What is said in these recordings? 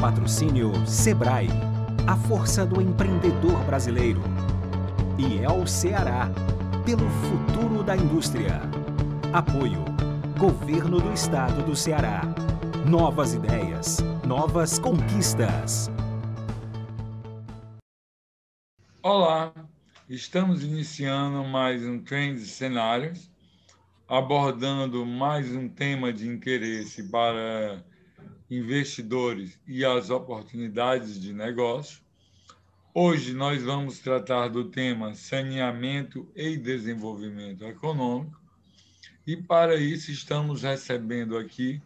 Patrocínio Sebrae, a força do empreendedor brasileiro. E é o Ceará, pelo futuro da indústria. Apoio Governo do Estado do Ceará. Novas ideias, novas conquistas. Olá, estamos iniciando mais um Trends Cenários, abordando mais um tema de interesse para investidores e as oportunidades de negócio. Hoje nós vamos tratar do tema saneamento e desenvolvimento econômico e para isso estamos recebendo aqui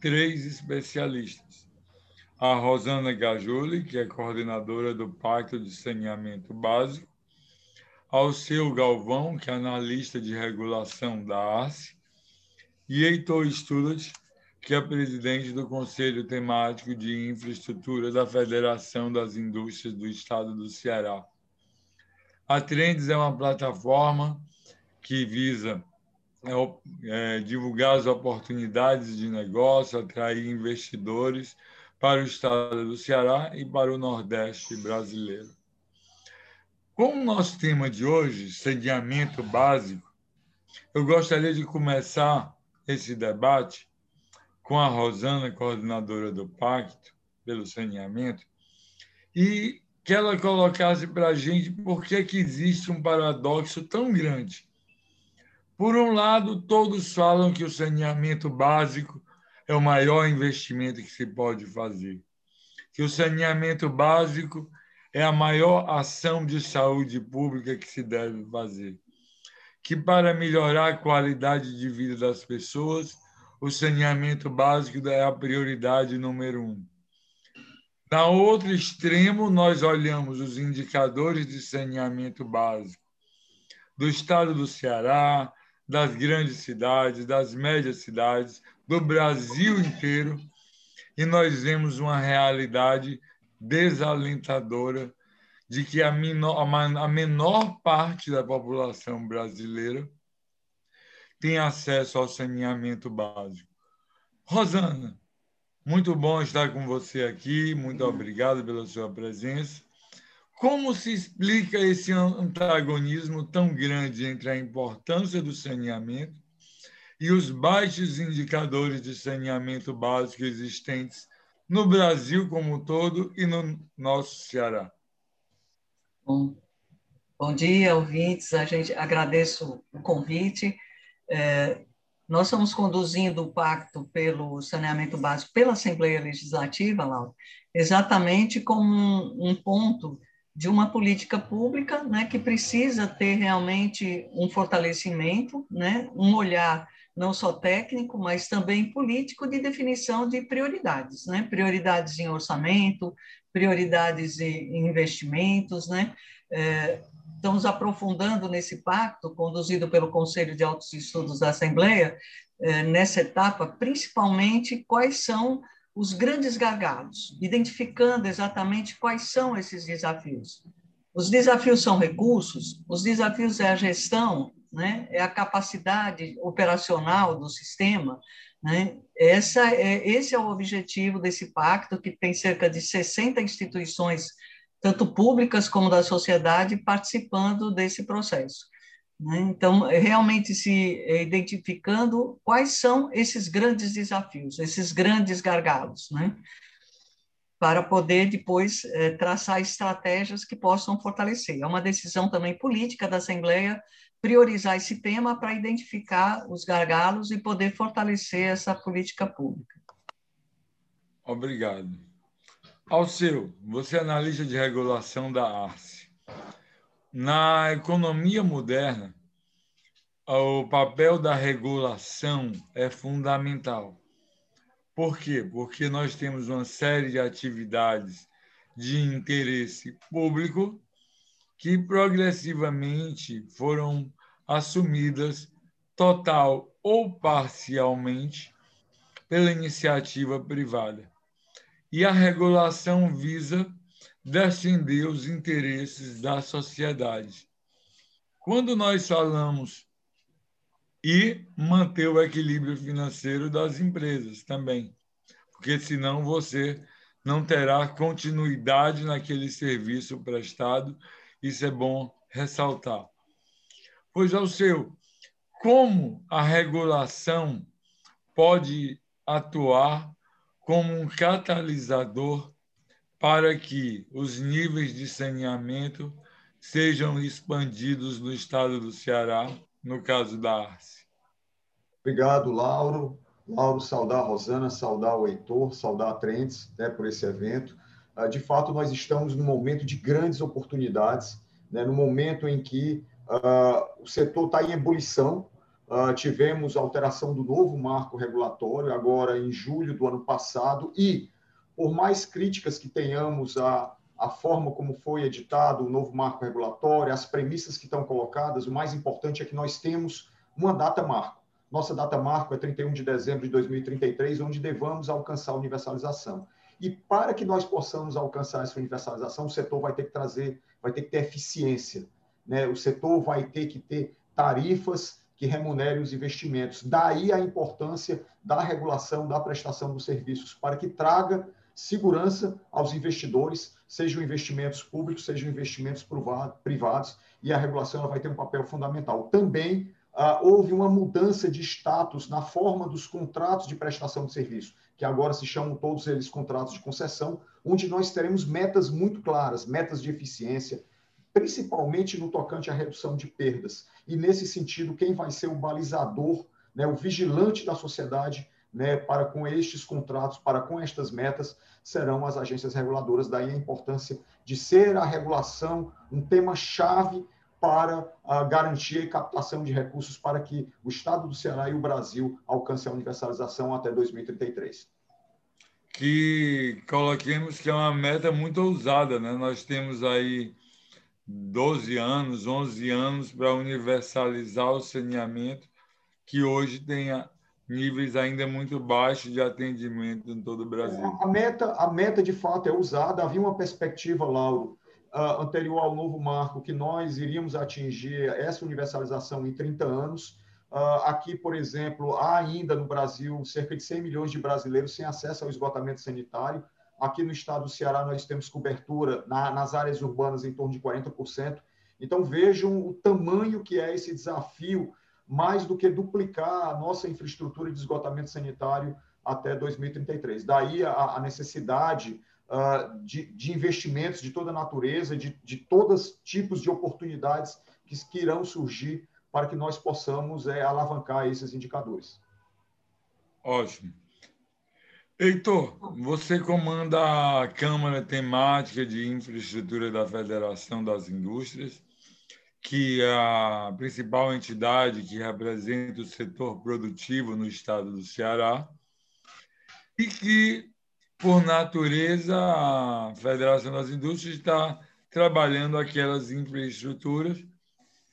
três especialistas. A Rosana Gajuli, que é coordenadora do Pacto de Saneamento Básico, ao seu Galvão, que é analista de regulação da ARCE, e Heitor Studat, que é presidente do Conselho Temático de Infraestrutura da Federação das Indústrias do Estado do Ceará. A Trends é uma plataforma que visa é, é, divulgar as oportunidades de negócio, atrair investidores para o estado do Ceará e para o Nordeste brasileiro. Com o nosso tema de hoje, saneamento básico, eu gostaria de começar esse debate com a Rosana, coordenadora do Pacto pelo Saneamento, e que ela colocasse para a gente por que, que existe um paradoxo tão grande. Por um lado, todos falam que o saneamento básico é o maior investimento que se pode fazer, que o saneamento básico é a maior ação de saúde pública que se deve fazer, que para melhorar a qualidade de vida das pessoas, o saneamento básico é a prioridade número um. Na outro extremo, nós olhamos os indicadores de saneamento básico do estado do Ceará, das grandes cidades, das médias cidades, do Brasil inteiro, e nós vemos uma realidade desalentadora de que a menor, a menor parte da população brasileira tem acesso ao saneamento básico. Rosana, muito bom estar com você aqui, muito obrigado pela sua presença. Como se explica esse antagonismo tão grande entre a importância do saneamento e os baixos indicadores de saneamento básico existentes no Brasil como um todo e no nosso Ceará? Bom, bom dia, ouvintes. A gente agradeço o convite. É, nós estamos conduzindo o pacto pelo saneamento básico pela Assembleia Legislativa, Laura, exatamente como um, um ponto de uma política pública né, que precisa ter realmente um fortalecimento, né, um olhar não só técnico, mas também político de definição de prioridades, né, prioridades em orçamento, prioridades em investimentos, né, é, estamos aprofundando nesse pacto, conduzido pelo Conselho de Altos Estudos da Assembleia, é, nessa etapa, principalmente quais são os grandes gargalos, identificando exatamente quais são esses desafios. Os desafios são recursos, os desafios é a gestão, né? é a capacidade operacional do sistema. Né? Essa é, esse é o objetivo desse pacto, que tem cerca de 60 instituições, tanto públicas como da sociedade, participando desse processo. Né? Então, é realmente se é, identificando quais são esses grandes desafios, esses grandes gargalos, né? para poder depois é, traçar estratégias que possam fortalecer. É uma decisão também política da Assembleia priorizar esse tema para identificar os gargalos e poder fortalecer essa política pública. Obrigado. Alceu, você é analista de regulação da ARCE. Na economia moderna, o papel da regulação é fundamental. Por quê? Porque nós temos uma série de atividades de interesse público que progressivamente foram assumidas total ou parcialmente pela iniciativa privada. E a regulação visa defender os interesses da sociedade. Quando nós falamos e manter o equilíbrio financeiro das empresas também, porque senão você não terá continuidade naquele serviço prestado. Isso é bom ressaltar. Pois, ao seu, como a regulação pode atuar como um catalisador para que os níveis de saneamento sejam expandidos no estado do Ceará, no caso da Arce. Obrigado, Lauro. Lauro, saudar a Rosana, saudar o Heitor, saudar a Trentes né, por esse evento. Ah, de fato, nós estamos num momento de grandes oportunidades, né, no momento em que uh, o setor está em ebulição. Uh, tivemos a alteração do novo marco regulatório, agora em julho do ano passado, e, por mais críticas que tenhamos a a forma como foi editado o novo marco regulatório, as premissas que estão colocadas, o mais importante é que nós temos uma data marco. Nossa data marco é 31 de dezembro de 2033, onde devamos alcançar a universalização. E para que nós possamos alcançar essa universalização, o setor vai ter que trazer, vai ter que ter eficiência. Né? O setor vai ter que ter tarifas que remunerem os investimentos. Daí a importância da regulação da prestação dos serviços, para que traga segurança aos investidores, sejam investimentos públicos, sejam investimentos privados, e a regulação ela vai ter um papel fundamental. Também ah, houve uma mudança de status na forma dos contratos de prestação de serviço, que agora se chamam todos eles contratos de concessão, onde nós teremos metas muito claras, metas de eficiência, principalmente no tocante à redução de perdas. E, nesse sentido, quem vai ser o balizador, né, o vigilante da sociedade né, para com estes contratos, para com estas metas, serão as agências reguladoras. Daí a importância de ser a regulação um tema-chave para a garantia e captação de recursos para que o Estado do Ceará e o Brasil alcancem a universalização até 2033. Que coloquemos que é uma meta muito ousada, né? Nós temos aí 12 anos, 11 anos para universalizar o saneamento, que hoje tem níveis ainda muito baixos de atendimento em todo o Brasil. A meta, a meta de fato é usada. Havia uma perspectiva, Lauro, uh, anterior ao novo marco, que nós iríamos atingir essa universalização em 30 anos. Uh, aqui, por exemplo, há ainda no Brasil cerca de 100 milhões de brasileiros sem acesso ao esgotamento sanitário. Aqui no estado do Ceará, nós temos cobertura na, nas áreas urbanas em torno de 40%. Então, vejam o tamanho que é esse desafio mais do que duplicar a nossa infraestrutura de esgotamento sanitário até 2033. Daí a, a necessidade uh, de, de, investimentos de toda natureza, de, de todos tipos de oportunidades que, que, irão surgir para que nós possamos é, alavancar esses indicadores. Ótimo. Heitor, você comanda a Câmara Temática de Infraestrutura da Federação das Indústrias que a principal entidade que representa o setor produtivo no estado do Ceará e que, por natureza, a Federação das Indústrias está trabalhando aquelas infraestruturas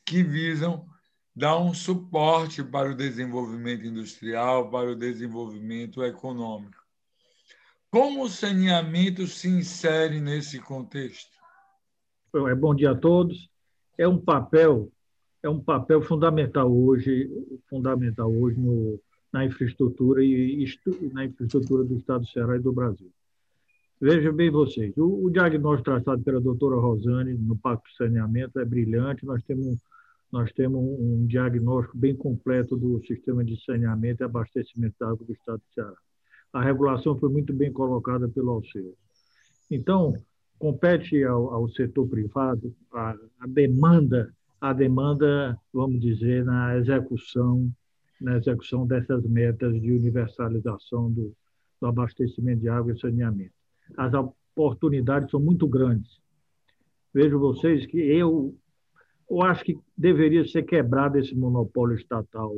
que visam dar um suporte para o desenvolvimento industrial, para o desenvolvimento econômico. Como o saneamento se insere nesse contexto? É bom dia a todos é um papel é um papel fundamental hoje fundamental hoje no, na infraestrutura e na infraestrutura do Estado do Ceará e do Brasil. Vejam bem vocês, o, o diagnóstico traçado pela doutora Rosane no Pacto de Saneamento é brilhante, nós temos, nós temos um diagnóstico bem completo do sistema de saneamento e abastecimento de água do Estado do Ceará. A regulação foi muito bem colocada pelo Alceu. Então, compete ao, ao setor privado a, a, demanda, a demanda, vamos dizer, na execução, na execução dessas metas de universalização do, do abastecimento de água e saneamento. As oportunidades são muito grandes. Vejo vocês que eu, eu acho que deveria ser quebrado esse monopólio estatal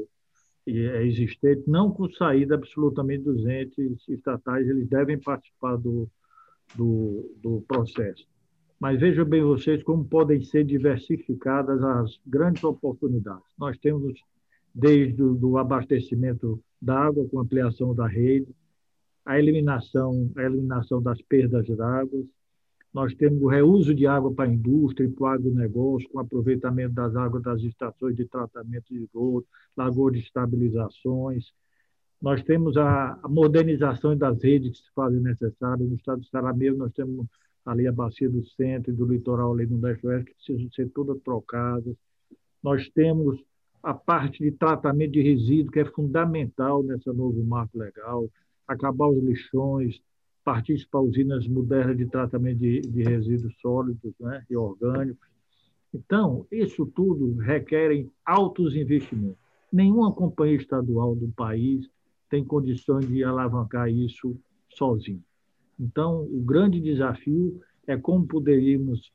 é existente, não com saída absolutamente dos entes estatais, eles devem participar do, do, do processo. Mas vejam bem vocês como podem ser diversificadas as grandes oportunidades. Nós temos desde o abastecimento da água com ampliação da rede, a eliminação, a eliminação das perdas de águas, nós temos o reuso de água para a indústria e para o agronegócio, com aproveitamento das águas das estações de tratamento de esgoto, lagoas de estabilizações. Nós temos a, modernização das redes que se fazem necessárias. No estado do Ceará mesmo, nós temos ali a bacia do centro e do litoral ali no leste-oeste, que precisam ser todas trocadas. Nós temos a parte de tratamento de resíduos, que é fundamental nessa novo marco legal, acabar os lixões, partir para usinas modernas de tratamento de, de resíduos sólidos né, e orgânicos. Então, isso tudo requer altos investimentos. Nenhuma companhia estadual do país tem condições de alavancar isso sozinho. Então, o grande desafio é como poderíamos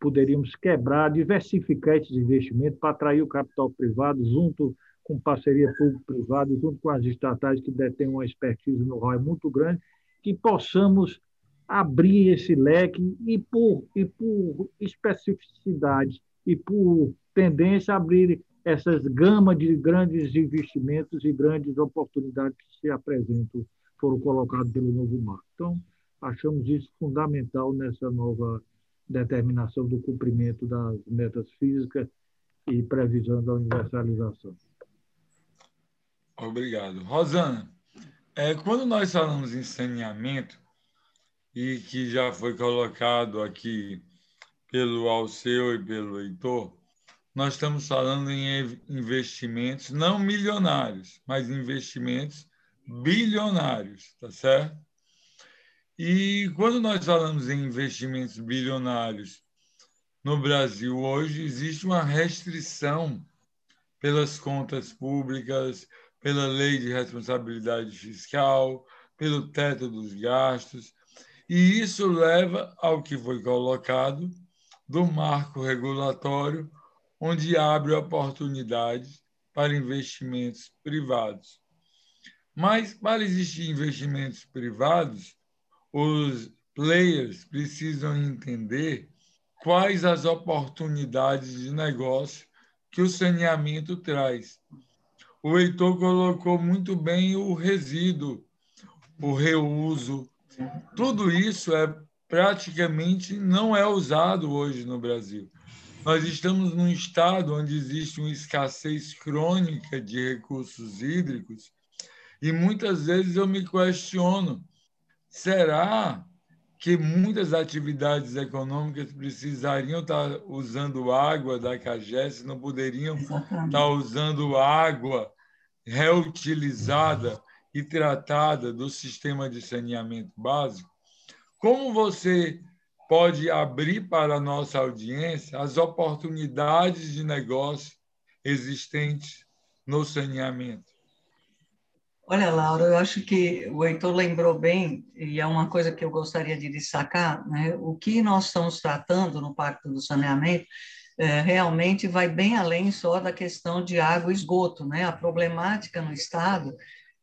poderíamos quebrar, diversificar esses investimentos para atrair o capital privado junto com parceria público-privada, junto com as estatais que detêm uma expertise no ROI muito grande, que possamos abrir esse leque e por, e por especificidade e por tendência abrir essas gamas de grandes investimentos e grandes oportunidades que se apresentam, foram colocadas pelo novo marco. Então, achamos isso fundamental nessa nova determinação do cumprimento das metas físicas e previsão da universalização. Obrigado. Rosana, é, quando nós falamos em saneamento, e que já foi colocado aqui pelo Alceu e pelo Heitor, nós estamos falando em investimentos não milionários, mas investimentos bilionários, tá certo? E quando nós falamos em investimentos bilionários no Brasil hoje, existe uma restrição pelas contas públicas, pela lei de responsabilidade fiscal, pelo teto dos gastos, e isso leva ao que foi colocado do marco regulatório onde abre oportunidades para investimentos privados. Mas, para existir investimentos privados, os players precisam entender quais as oportunidades de negócio que o saneamento traz. O Heitor colocou muito bem o resíduo, o reuso. Tudo isso é praticamente não é usado hoje no Brasil. Nós estamos num estado onde existe uma escassez crônica de recursos hídricos e muitas vezes eu me questiono: será que muitas atividades econômicas precisariam estar usando água da CAGES, não poderiam Exatamente. estar usando água reutilizada e tratada do sistema de saneamento básico? Como você pode abrir para a nossa audiência as oportunidades de negócio existentes no saneamento. Olha, Laura, eu acho que o Heitor lembrou bem, e é uma coisa que eu gostaria de destacar, né? o que nós estamos tratando no Pacto do Saneamento realmente vai bem além só da questão de água e esgoto. Né? A problemática no Estado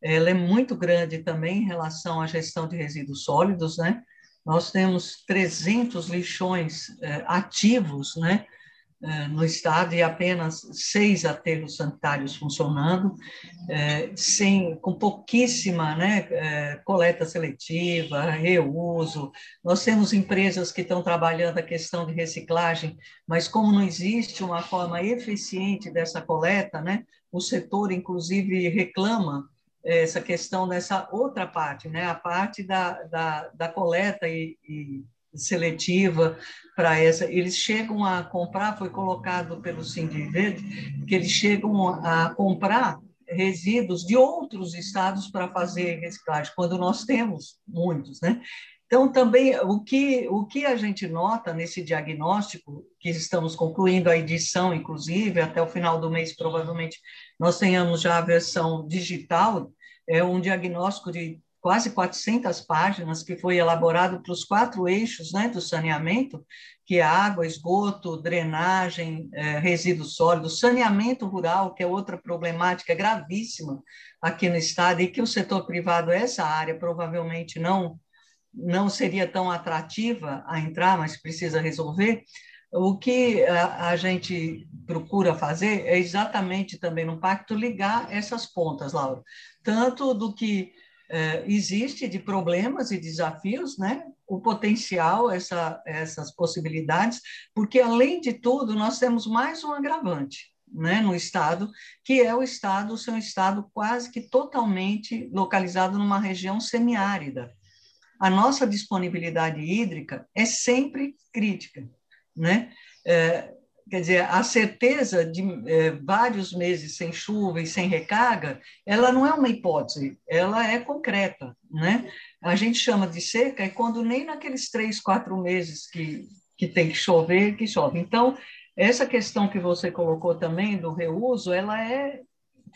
ela é muito grande também em relação à gestão de resíduos sólidos, né? Nós temos 300 lixões eh, ativos né, no estado e apenas seis aterros sanitários funcionando, eh, sem, com pouquíssima né, coleta seletiva, reuso. Nós temos empresas que estão trabalhando a questão de reciclagem, mas como não existe uma forma eficiente dessa coleta, né, o setor, inclusive, reclama essa questão dessa outra parte, né? a parte da, da, da coleta e, e seletiva para essa. Eles chegam a comprar, foi colocado pelo Verde, que eles chegam a comprar resíduos de outros estados para fazer reciclagem, quando nós temos muitos, né? Então, também, o que, o que a gente nota nesse diagnóstico, que estamos concluindo a edição, inclusive, até o final do mês, provavelmente, nós tenhamos já a versão digital, é um diagnóstico de quase 400 páginas que foi elaborado para os quatro eixos né, do saneamento, que é água, esgoto, drenagem, é, resíduos sólidos, saneamento rural, que é outra problemática gravíssima aqui no estado, e que o setor privado, essa área, provavelmente não não seria tão atrativa a entrar, mas precisa resolver. O que a, a, gente procura fazer é exatamente também no pacto ligar essas pontas, Laura, tanto do que é, existe de problemas e desafios, né, o potencial, essa, essas possibilidades, porque, além de tudo, nós temos mais um agravante né, no estado, que é o estado ser um estado quase que totalmente localizado numa região semiárida. A nossa disponibilidade hídrica é sempre crítica, né? É, quer dizer, a certeza de é, vários meses sem chuva e sem recarga, ela não é uma hipótese, ela é concreta, né? A gente chama de seca é quando nem naqueles três, quatro meses que, que tem que chover, que chove. Então, essa questão que você colocou também do reuso, ela é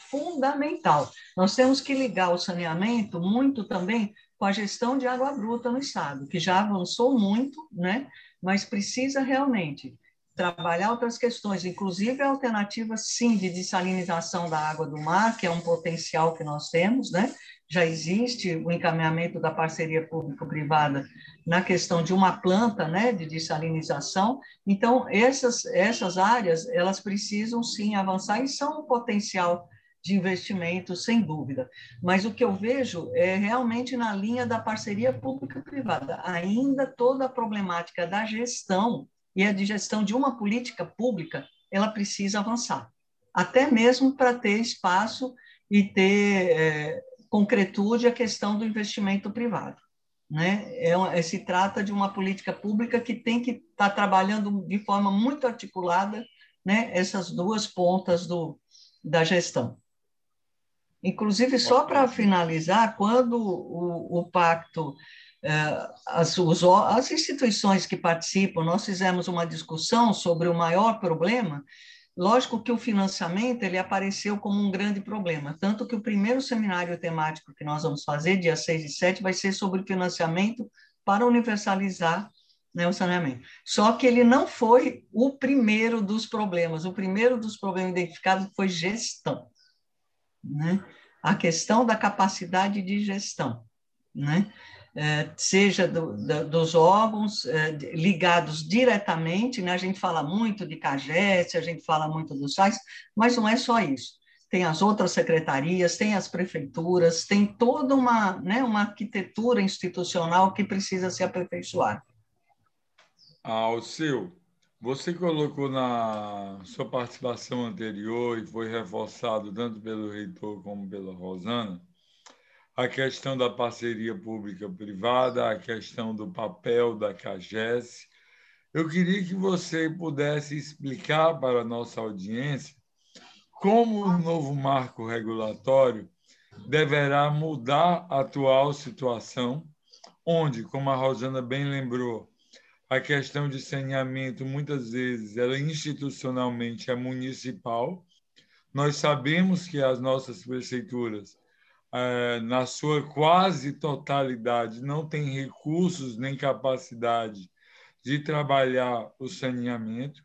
fundamental. Nós temos que ligar o saneamento muito também com a gestão de água bruta no estado, que já avançou muito, né? Mas precisa realmente trabalhar outras questões, inclusive a alternativa, sim, de dessalinização da água do mar, que é um potencial que nós temos, né? Já existe o encaminhamento da parceria público-privada na questão de uma planta, né, de dessalinização. Então, essas, essas áreas, elas precisam, sim, avançar e são um potencial de investimento, sem dúvida. Mas o que eu vejo é realmente na linha da parceria pública-privada. Ainda toda a problemática da gestão e a de gestão de uma política pública, ela precisa avançar, até mesmo para ter espaço e ter é, concretude a questão do investimento privado. Né? É, é, se trata de uma política pública que tem que estar tá trabalhando de forma muito articulada né, essas duas pontas do, da gestão. Inclusive, só para finalizar, quando o, o pacto as, os, as instituições que participam, nós fizemos uma discussão sobre o maior problema. Lógico que o financiamento ele apareceu como um grande problema, tanto que o primeiro seminário temático que nós vamos fazer, dia 6 e 7, vai ser sobre financiamento para universalizar né, o saneamento. Só que ele não foi o primeiro dos problemas. O primeiro dos problemas identificados foi gestão. Né? A questão da capacidade de gestão. Né? É, seja do, dos órgãos é, ligados diretamente, né? a gente fala muito de CAGES, a gente fala muito dos SAIS, mas não é só isso. Tem as outras secretarias, tem as prefeituras, tem toda uma, né, uma arquitetura institucional que precisa ser aperfeiçoada. Alceu, você colocou na sua participação anterior e foi reforçado tanto pelo reitor como pela Rosana, a questão da parceria pública-privada, a questão do papel da CAGES. Eu queria que você pudesse explicar para a nossa audiência como o novo marco regulatório deverá mudar a atual situação, onde, como a Rosana bem lembrou, a questão de saneamento muitas vezes ela institucionalmente é municipal. Nós sabemos que as nossas prefeituras na sua quase totalidade, não tem recursos nem capacidade de trabalhar o saneamento.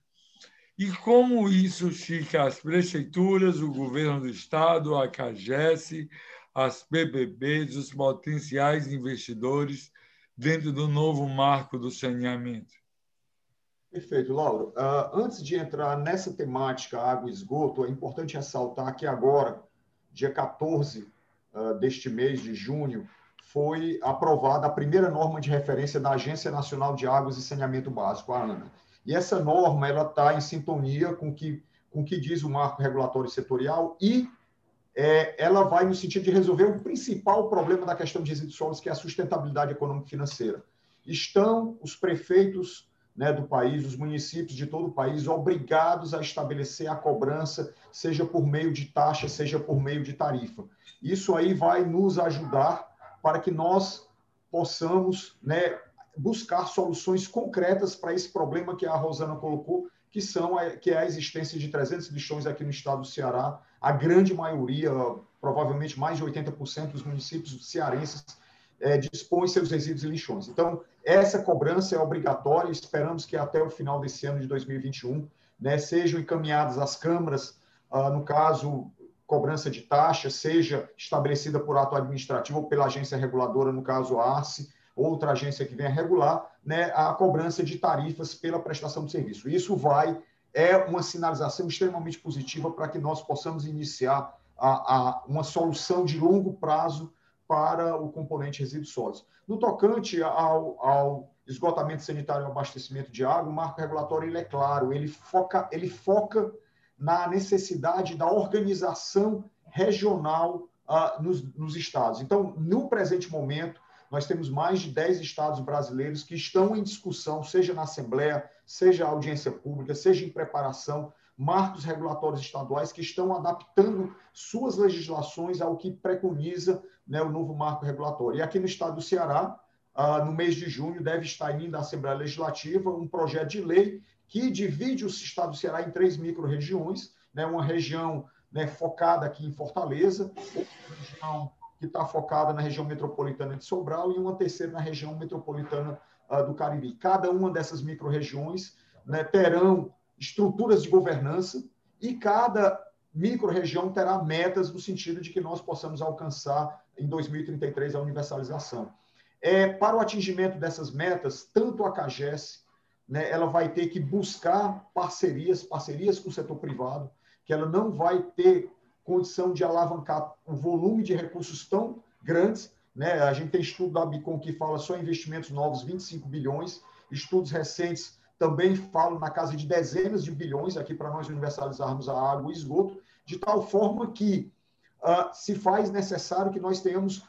E como isso fica as prefeituras, o governo do estado, a CAGES, as PPPs, os potenciais investidores dentro do novo marco do saneamento? Perfeito, Lauro. Uh, antes de entrar nessa temática água e esgoto, é importante ressaltar que agora, dia 14 ah, deste mês de junho, foi aprovada a primeira norma de referência da Agência Nacional de Águas e Saneamento Básico, a ANA. E essa norma ela está em sintonia com que, com o que diz o marco regulatório setorial e é, ela vai no sentido de resolver o principal problema da questão de resíduos sólidos, que é a sustentabilidade econômica e financeira. Estão os prefeitos né, do país, os municípios de todo o país, obrigados a estabelecer a cobrança, seja por meio de taxa, seja por meio de tarifa. Isso aí vai nos ajudar para que nós possamos né, buscar soluções concretas para esse problema que a Rosana colocou, que, são a, que é a existência de 300 lixões aqui no estado do Ceará. A grande maioria, provavelmente mais de 80% dos municípios cearenses, é, dispõe seus resíduos e lixões. Então, essa cobrança é obrigatória, esperamos que até o final desse ano de 2021 né, sejam encaminhadas às câmaras, ah, no caso, cobrança de taxa, seja estabelecida por ato administrativo ou pela agência reguladora, no caso a ARCE, outra agência que venha regular, né, a cobrança de tarifas pela prestação de serviço. Isso vai, é uma sinalização extremamente positiva para que nós possamos iniciar a, a, uma solução de longo prazo para o componente resíduos sólidos. No tocante ao, ao esgotamento sanitário e abastecimento de água, o marco regulatório ele é claro, ele foca, ele foca na necessidade da organização regional uh, nos, nos estados. Então, no presente momento, nós temos mais de 10 estados brasileiros que estão em discussão, seja na Assembleia, seja audiência pública, seja em preparação, marcos regulatórios estaduais que estão adaptando suas legislações ao que preconiza né, o novo marco regulatório. E aqui no estado do Ceará, ah, no mês de junho, deve estar indo à Assembleia Legislativa um projeto de lei que divide o estado do Ceará em três micro-regiões, né, uma região né, focada aqui em Fortaleza, outra região que está focada na região metropolitana de Sobral e uma terceira na região metropolitana uh, do Cariri. Cada uma dessas micro-regiões né, terão estruturas de governança e cada micro-região terá metas no sentido de que nós possamos alcançar em 2033 a universalização. É, para o atingimento dessas metas, tanto a CAGES, né, ela vai ter que buscar parcerias, parcerias com o setor privado, que ela não vai ter condição de alavancar um volume de recursos tão grandes. Né? A gente tem estudo da Bicom que fala só investimentos novos, 25 bilhões, estudos recentes também falam na casa de dezenas de bilhões aqui para nós universalizarmos a água e esgoto, de tal forma que uh, se faz necessário que nós tenhamos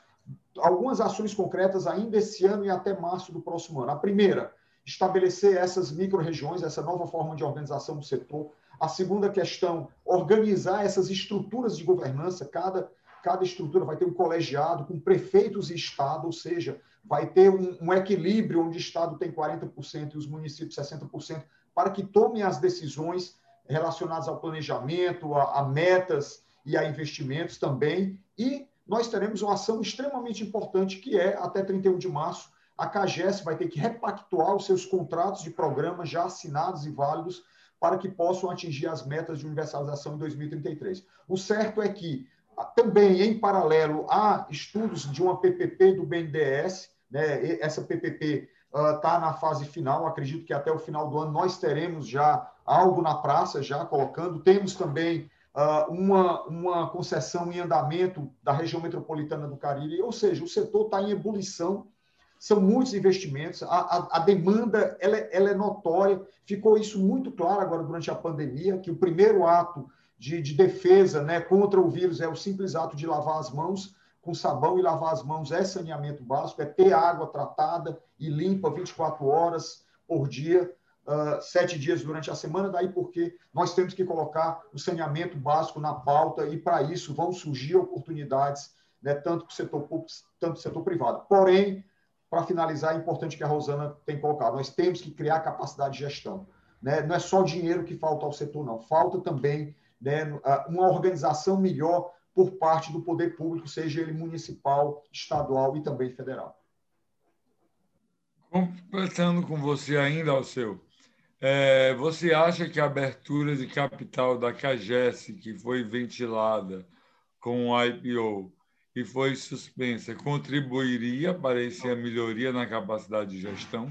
algumas ações concretas ainda esse ano e até março do próximo ano. A primeira, estabelecer essas micro-regiões, essa nova forma de organização do setor, a segunda questão, organizar essas estruturas de governança. Cada, cada estrutura vai ter um colegiado com prefeitos e Estado, ou seja, vai ter um, um equilíbrio onde o Estado tem 40% e os municípios 60%, para que tomem as decisões relacionadas ao planejamento, a, a metas e a investimentos também. E nós teremos uma ação extremamente importante, que é, até 31 de março, a CAGES vai ter que repactuar os seus contratos de programa já assinados e válidos para que possam atingir as metas de universalização em 2033. O certo é que ah, também, em paralelo, há estudos de uma PPP do BNDES, né? essa PPP está uh, na fase final, acredito que até o final do ano nós teremos já algo na praça, já colocando. Temos também uma, uma concessão em andamento da região metropolitana do Cariri, ou seja, o setor está em ebulição, são muitos investimentos, a, a, a demanda ela, é, ela, é notória, ficou isso muito claro agora durante a pandemia, que o primeiro ato de, de, defesa né, contra o vírus é o simples ato de lavar as mãos com sabão e lavar as mãos é saneamento básico, é ter água tratada e limpa 24 horas por dia, uh, sete dias durante a semana, daí porque nós temos que colocar o saneamento básico na pauta e para isso vão surgir oportunidades, né, tanto para o setor público, tanto para o setor privado. Porém, para finalizar, é importante que a Rosana tem colocado, nós temos que criar capacidade de gestão. Né? Não é só dinheiro que falta ao setor, não. Falta também né, uma organização melhor por parte do poder público, seja ele municipal, estadual e também federal. Completando com você ainda, Alceu, é, você acha que a abertura de capital da CAGES, que foi ventilada com o IPO, e foi suspensa contribuiria para essa melhoria na capacidade de gestão?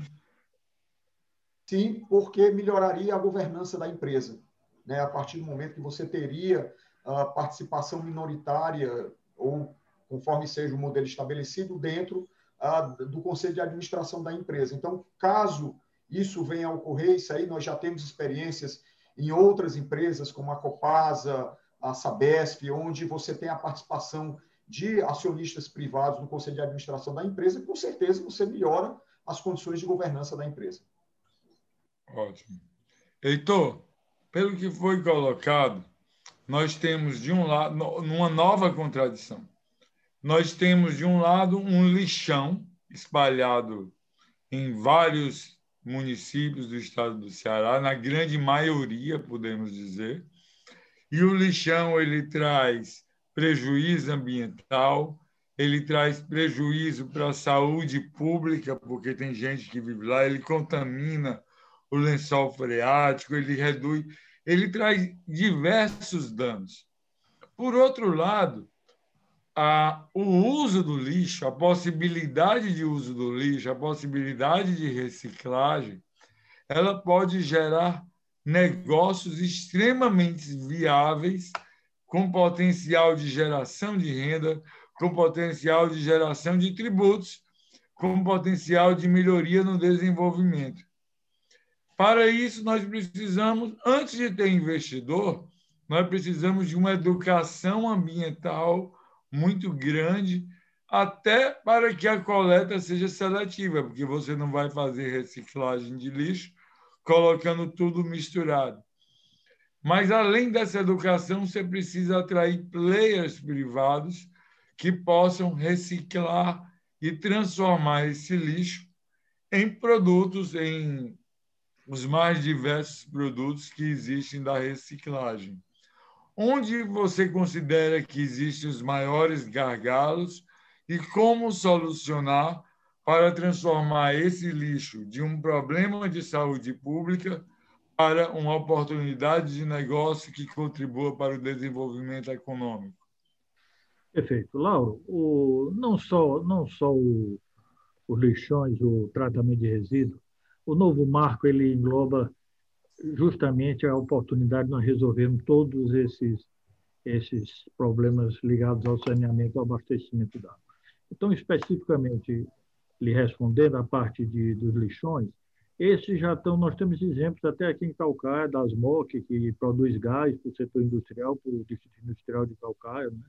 Sim, porque melhoraria a governança da empresa. Né? A partir do momento que você teria a participação minoritária, ou conforme seja o modelo estabelecido, dentro do conselho de administração da empresa. Então, caso isso venha a ocorrer, isso aí nós já temos experiências em outras empresas, como a Copasa, a Sabesp, onde você tem a participação de acionistas privados no conselho de administração da empresa, com certeza você melhora as condições de governança da empresa. Ótimo. Heitor, pelo que foi colocado, nós temos de um lado uma nova contradição. Nós temos de um lado um lixão espalhado em vários municípios do estado do Ceará, na grande maioria, podemos dizer. E o lixão ele traz prejuízo ambiental, ele traz prejuízo para a saúde pública, porque tem gente que vive lá, ele contamina o lençol freático, ele reduz, ele traz diversos danos. Por outro lado, a, o uso do lixo, a possibilidade de uso do lixo, a possibilidade de reciclagem, ela pode gerar negócios extremamente viáveis com potencial de geração de renda, com potencial de geração de tributos, com potencial de melhoria no desenvolvimento. Para isso, nós precisamos, antes de ter investidor, nós precisamos de uma educação ambiental muito grande, até para que a coleta seja seletiva, porque você não vai fazer reciclagem de lixo colocando tudo misturado. Mas, além dessa educação, você precisa atrair players privados que possam reciclar e transformar esse lixo em produtos, em os mais diversos produtos que existem da reciclagem. Onde você considera que existem os maiores gargalos e como solucionar para transformar esse lixo de um problema de saúde pública para uma oportunidade de negócio que contribua para o desenvolvimento econômico. Perfeito. Lauro, o, não só, não só o, os lixões, o tratamento de resíduos, o novo marco ele engloba justamente a oportunidade de nós resolvermos todos esses, esses problemas ligados ao saneamento ao abastecimento d'água. Então, especificamente, lhe respondendo a parte de, dos lixões, esses já estão, nós temos exemplos até aqui em Calcaia, das MOC, que produz gás para o setor industrial, para o Distrito Industrial de Calcaia. Né?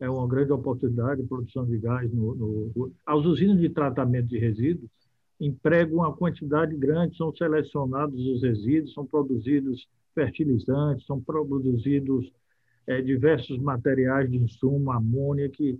É uma grande oportunidade de produção de gás. No, no, as usinas de tratamento de resíduos empregam uma quantidade grande, são selecionados os resíduos, são produzidos fertilizantes, são produzidos é, diversos materiais de insumo, amônia, que,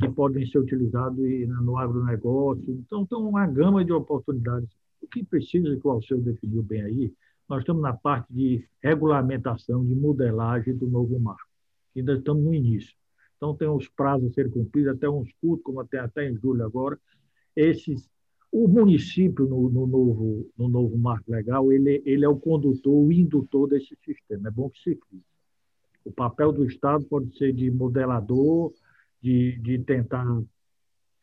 que podem ser utilizados no agronegócio. Então, tem uma gama de oportunidades o que precisa, que o Alceu definiu bem aí, nós estamos na parte de regulamentação, de modelagem do novo marco. Ainda estamos no início. Então, tem os prazos a serem cumpridos, até uns curtos, como até, até em julho agora. Esses, o município, no, no, novo, no novo marco legal, ele, ele é o condutor, o indutor desse sistema. É bom que se frise. O papel do Estado pode ser de modelador, de, de tentar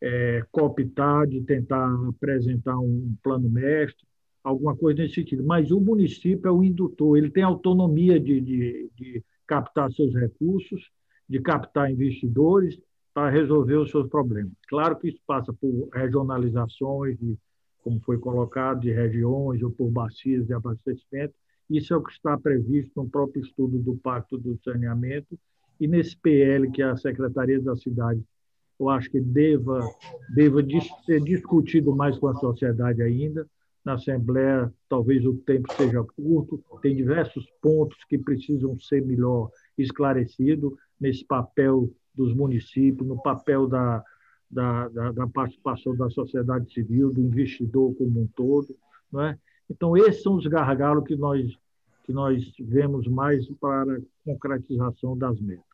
é, cooptar, de tentar apresentar um plano mestre, alguma coisa nesse sentido. Mas o município é o indutor, ele tem autonomia de, de, de captar seus recursos, de captar investidores para resolver os seus problemas. Claro que isso passa por regionalizações, de, como foi colocado, de regiões ou por bacias de abastecimento. Isso é o que está previsto no próprio estudo do Pacto do Saneamento e nesse PL que a Secretaria da Cidade eu acho que deva, deva ser discutido mais com a sociedade ainda. Na Assembleia, talvez o tempo seja curto, tem diversos pontos que precisam ser melhor esclarecidos nesse papel dos municípios, no papel da, da, da, da participação da sociedade civil, do investidor como um todo. Não é? Então, esses são os gargalos que nós, que nós vemos mais para a concretização das metas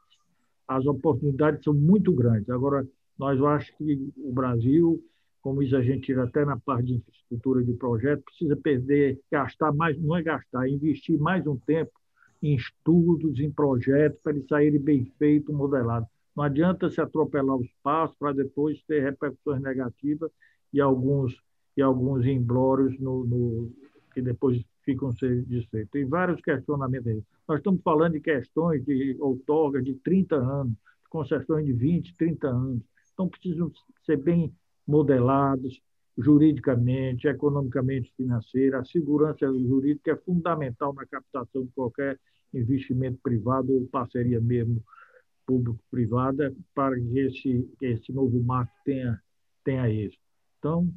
as oportunidades são muito grandes. Agora, nós acho que o Brasil, como isso a gente até na parte de infraestrutura de projeto, precisa perder, gastar mais, não é gastar, é investir mais um tempo em estudos, em projetos, para eles saírem bem feitos, modelados. Não adianta se atropelar os passos para depois ter repercussões negativas e alguns, e alguns emblórios no, no, que depois ficam ser desfeitos. Tem vários questionamentos aí. Nós estamos falando de questões de outorga de 30 anos, de concessões de 20, 30 anos. Então, precisam ser bem modelados juridicamente, economicamente, financeira. A segurança jurídica é fundamental na captação de qualquer investimento privado ou parceria mesmo público-privada para que esse, esse novo marco tenha, tenha êxito. Então,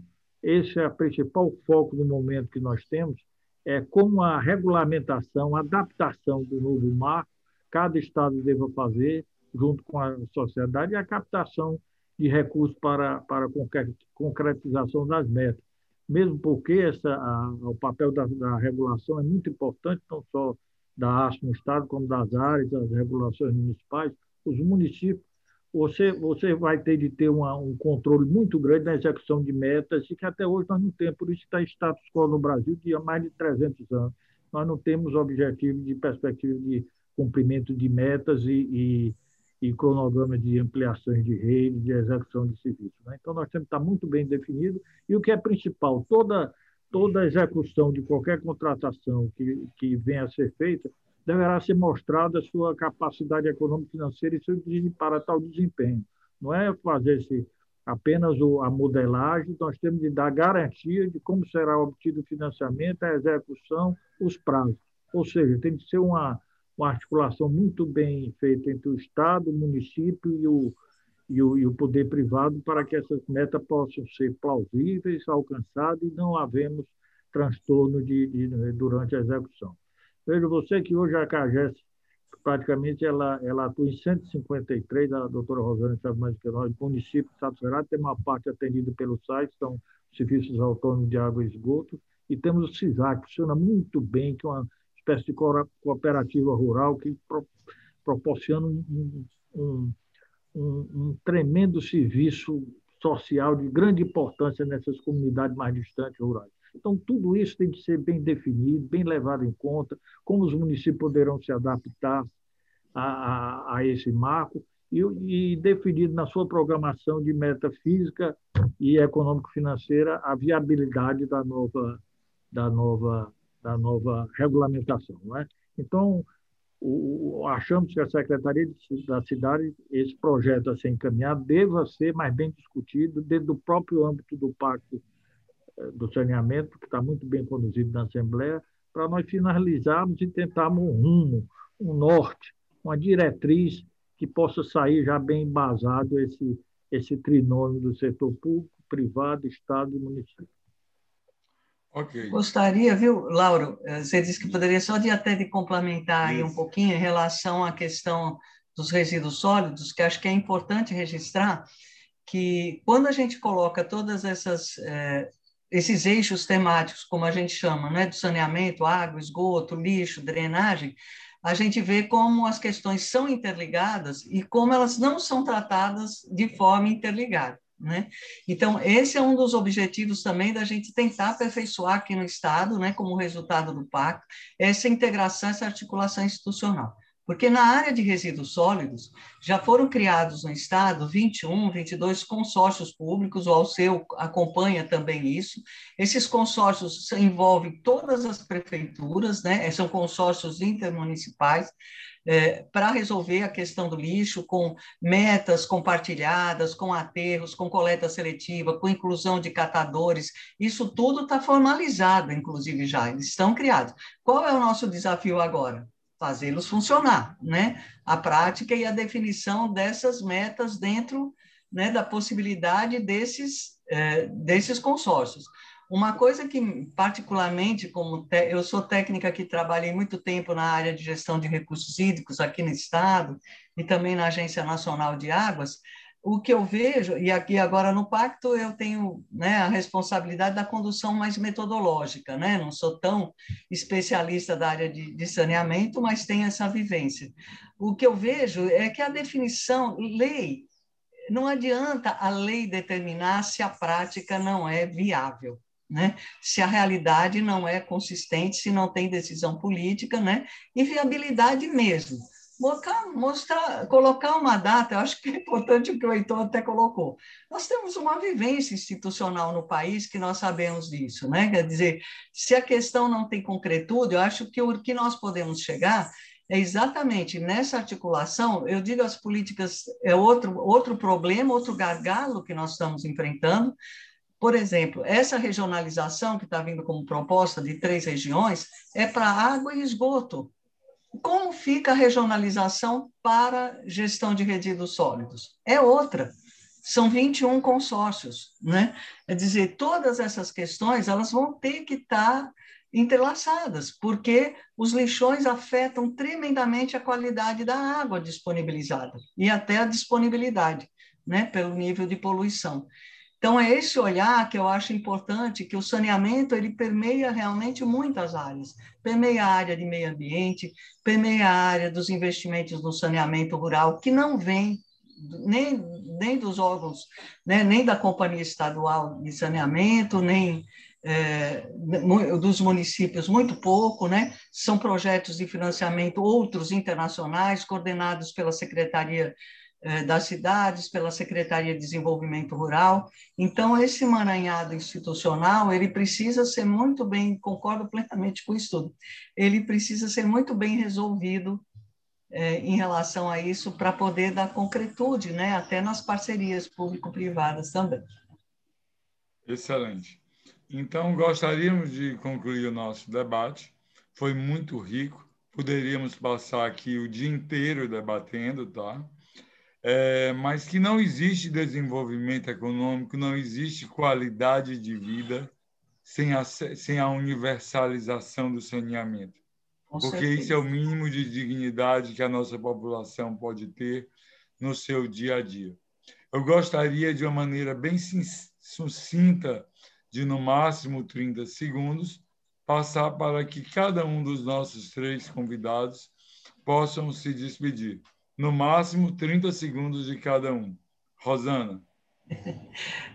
esse é o principal foco no momento que nós temos, é, como a regulamentação, a adaptação do novo marco, cada Estado deva fazer, junto com a sociedade, e a captação de recursos para, para a concretização das metas. Mesmo porque essa, a, o papel da, da, regulação é muito importante, não só da ASP no Estado, como das áreas, das regulações municipais. Os municípios você, você vai ter de ter uma, um controle muito grande na execução de metas, e que até hoje nós não temos, por isso está status quo no Brasil de há mais de 300 anos. Nós não temos objetivo de perspectiva de cumprimento de metas e, e, e cronograma de ampliações de rede, de execução de serviços. Né? Então, nós temos que estar muito bem definido, e o que é principal, toda, toda execução de qualquer contratação que, que venha a ser feita deverá ser mostrada a sua capacidade econômica financeira e seu para tal desempenho. Não é fazer esse, apenas a modelagem, nós temos de dar garantia de como será obtido o financiamento, a execução, os prazos. Ou seja, tem que ser uma, uma articulação muito bem feita entre o Estado, o município e o, e o, e o poder privado para que essas metas possam ser plausíveis, alcançadas e não havemos transtorno de, de, durante a execução. Veja você que hoje a CAGES praticamente ela, ela atua em 153, a doutora Rosana sabe mais que nós, municípios do Estado do Ceará, tem uma parte atendida pelo site, são Serviços Autônomos de Água e Esgoto, e temos o CISAC, que funciona muito bem, que é uma espécie de cooperativa rural que pro, proporciona um, um, um, um tremendo serviço social de grande importância nessas comunidades mais distantes rurais. Então, tudo isso tem que ser bem definido, bem levado em conta, como os municípios poderão se adaptar a, a, a esse marco e, e definido na sua programação de meta física e econômico-financeira a viabilidade da nova, da nova, da nova regulamentação. Não é? Então, o, achamos que a Secretaria da Cidade, esse projeto a ser encaminhado, deva ser mais bem discutido dentro do próprio âmbito do Pacto do saneamento, que está muito bem conduzido na Assembleia, para nós finalizarmos e tentarmos um rumo, um norte, uma diretriz que possa sair já bem embasado esse, esse trinômio do setor público, privado, Estado e município. Okay. Gostaria, viu, Lauro? Você disse que poderia só de até de complementar aí um pouquinho em relação à questão dos resíduos sólidos, que acho que é importante registrar que quando a gente coloca todas essas eh, esses eixos temáticos, como a gente chama, né, do saneamento, água, esgoto, lixo, drenagem, a gente vê como as questões são interligadas e como elas não são tratadas de forma interligada. Né? Então, esse é um dos objetivos também da gente tentar aperfeiçoar aqui no Estado, né, como resultado do pacto, essa integração, essa articulação institucional. Porque na área de resíduos sólidos, já foram criados no Estado 21, 22 consórcios públicos, o Alceu acompanha também isso. Esses consórcios envolvem todas as prefeituras, né? são consórcios intermunicipais, é, para resolver a questão do lixo, com metas compartilhadas, com aterros, com coleta seletiva, com inclusão de catadores. Isso tudo está formalizado, inclusive, já, eles estão criados. Qual é o nosso desafio agora? Fazê-los funcionar, né? A prática e a definição dessas metas dentro né, da possibilidade desses, é, desses consórcios. Uma coisa que, particularmente, como te, eu sou técnica que trabalhei muito tempo na área de gestão de recursos hídricos aqui no Estado e também na Agência Nacional de Águas, o que eu vejo, e aqui agora no pacto eu tenho né, a responsabilidade da condução mais metodológica, né? não sou tão especialista da área de, de, saneamento, mas tenho essa vivência. O que eu vejo é que a definição, lei, não adianta a lei determinar se a prática não é viável. Né? Se a realidade não é consistente, se não tem decisão política, né? e viabilidade mesmo mostrar, mostrar, colocar uma data, eu acho que é importante o que o Heitor até colocou. Nós temos uma vivência institucional no país que nós sabemos disso, né? Quer dizer, se a questão não tem concretude, eu acho que o que nós podemos chegar é exatamente nessa articulação, eu digo as políticas, é outro, outro problema, outro gargalo que nós estamos enfrentando, por exemplo, essa regionalização que está vindo como proposta de três regiões é para água e esgoto. Como fica a regionalização para gestão de resíduos sólidos? É outra. São 21 consórcios, né? É dizer, todas essas questões elas vão ter que estar entrelaçadas, porque os lixões afetam tremendamente a qualidade da água disponibilizada e até a disponibilidade, né, pelo nível de poluição. Então, é esse olhar que eu acho importante, que o saneamento ele permeia realmente muitas áreas. Permeia a área de meio ambiente, permeia a área dos investimentos no saneamento rural, que não vem nem, nem dos órgãos, né, nem da Companhia Estadual de Saneamento, nem é, dos municípios, muito pouco, né? São projetos de financiamento, outros internacionais, coordenados pela Secretaria das cidades, pela Secretaria de Desenvolvimento Rural. Então, esse emaranhado institucional, ele precisa ser muito bem, concordo plenamente com o estudo, ele precisa ser muito bem resolvido é, em relação a isso para poder dar concretude, né, até nas parcerias público-privadas também. Excelente. Então, gostaríamos de concluir o nosso debate. Foi muito rico. Poderíamos passar aqui o dia inteiro debatendo, tá? É, mas que não existe desenvolvimento econômico, não existe qualidade de vida sem a, sem a universalização do saneamento. Com porque certeza. isso é o mínimo de dignidade que a nossa população pode ter no seu dia a dia. Eu gostaria, de uma maneira bem sucinta, de no máximo 30 segundos, passar para que cada um dos nossos três convidados possam se despedir. No máximo 30 segundos de cada um. Rosana.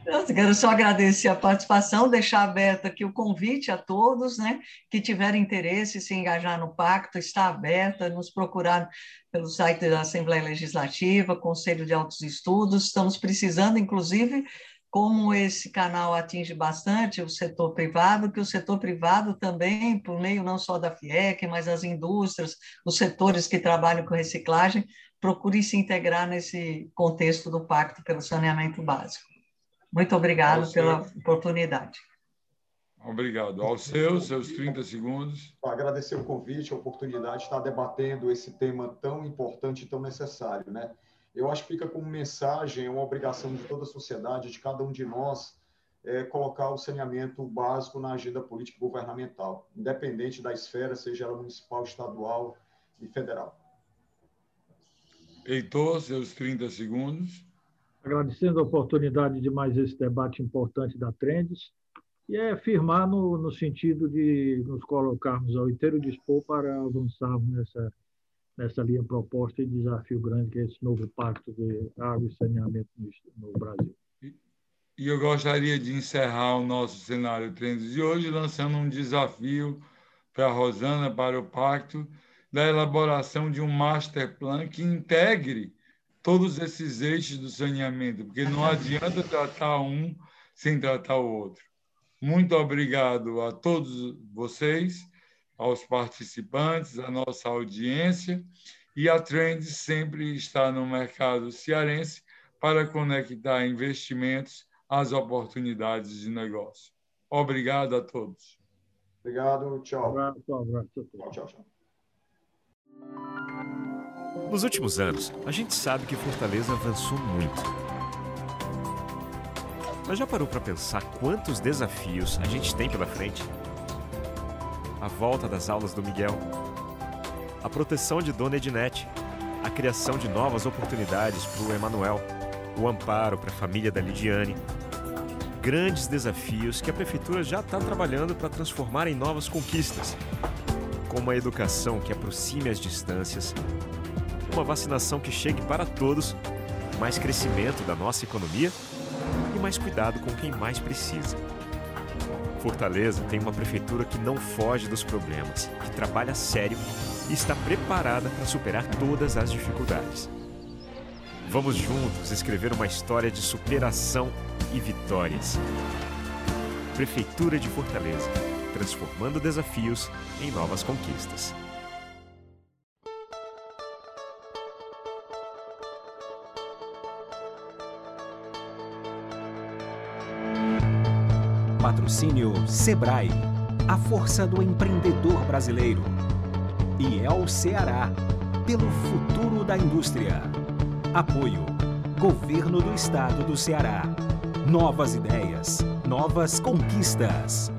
Eu quero só agradecer a participação, deixar aberto aqui o convite a todos né, que tiverem interesse em se engajar no pacto, está aberta, nos procurar pelo site da Assembleia Legislativa, Conselho de Altos Estudos, estamos precisando, inclusive, como esse canal atinge bastante o setor privado, que o setor privado também, por meio não só da FIEC, mas as indústrias, os setores que trabalham com reciclagem, procure se integrar nesse contexto do Pacto pelo Saneamento Básico. Muito obrigado pela oportunidade. Obrigado. Ao seu, seus 30 segundos. Agradecer o convite, a oportunidade de estar debatendo esse tema tão importante e tão necessário. Né? Eu acho que fica como mensagem, é uma obrigação de toda a sociedade, de cada um de nós, é, colocar o saneamento básico na agenda política governamental, independente da esfera, seja ela municipal, estadual e federal. Heitor, seus 30 segundos. Agradecendo a oportunidade de mais esse debate importante da Trends, e é firmar no, no sentido de nos colocarmos ao inteiro dispor para avançarmos nessa, nessa linha proposta e desafio grande que é esse novo pacto de água e saneamento no, no Brasil. E eu gostaria de encerrar o nosso cenário Trends de hoje lançando um desafio para a Rosana, para o pacto, da elaboração de um master plan que integre todos esses eixos do saneamento, porque não adianta tratar um sem tratar o outro. Muito obrigado a todos vocês, aos participantes, à nossa audiência, e a Trend sempre está no mercado cearense para conectar investimentos às oportunidades de negócio. Obrigado a todos. Obrigado, tchau. Tchau, tchau, tchau. Nos últimos anos, a gente sabe que Fortaleza avançou muito. Mas já parou para pensar quantos desafios a gente tem pela frente? A volta das aulas do Miguel, a proteção de Dona Ednete, a criação de novas oportunidades para o Emanuel, o amparo para a família da Lidiane. Grandes desafios que a Prefeitura já está trabalhando para transformar em novas conquistas com uma educação que aproxime as distâncias, uma vacinação que chegue para todos, mais crescimento da nossa economia e mais cuidado com quem mais precisa. Fortaleza tem uma prefeitura que não foge dos problemas, que trabalha sério e está preparada para superar todas as dificuldades. Vamos juntos escrever uma história de superação e vitórias. Prefeitura de Fortaleza transformando desafios em novas conquistas. Patrocínio Sebrae, a força do empreendedor brasileiro. E é o Ceará, pelo futuro da indústria. Apoio: Governo do Estado do Ceará. Novas ideias, novas conquistas.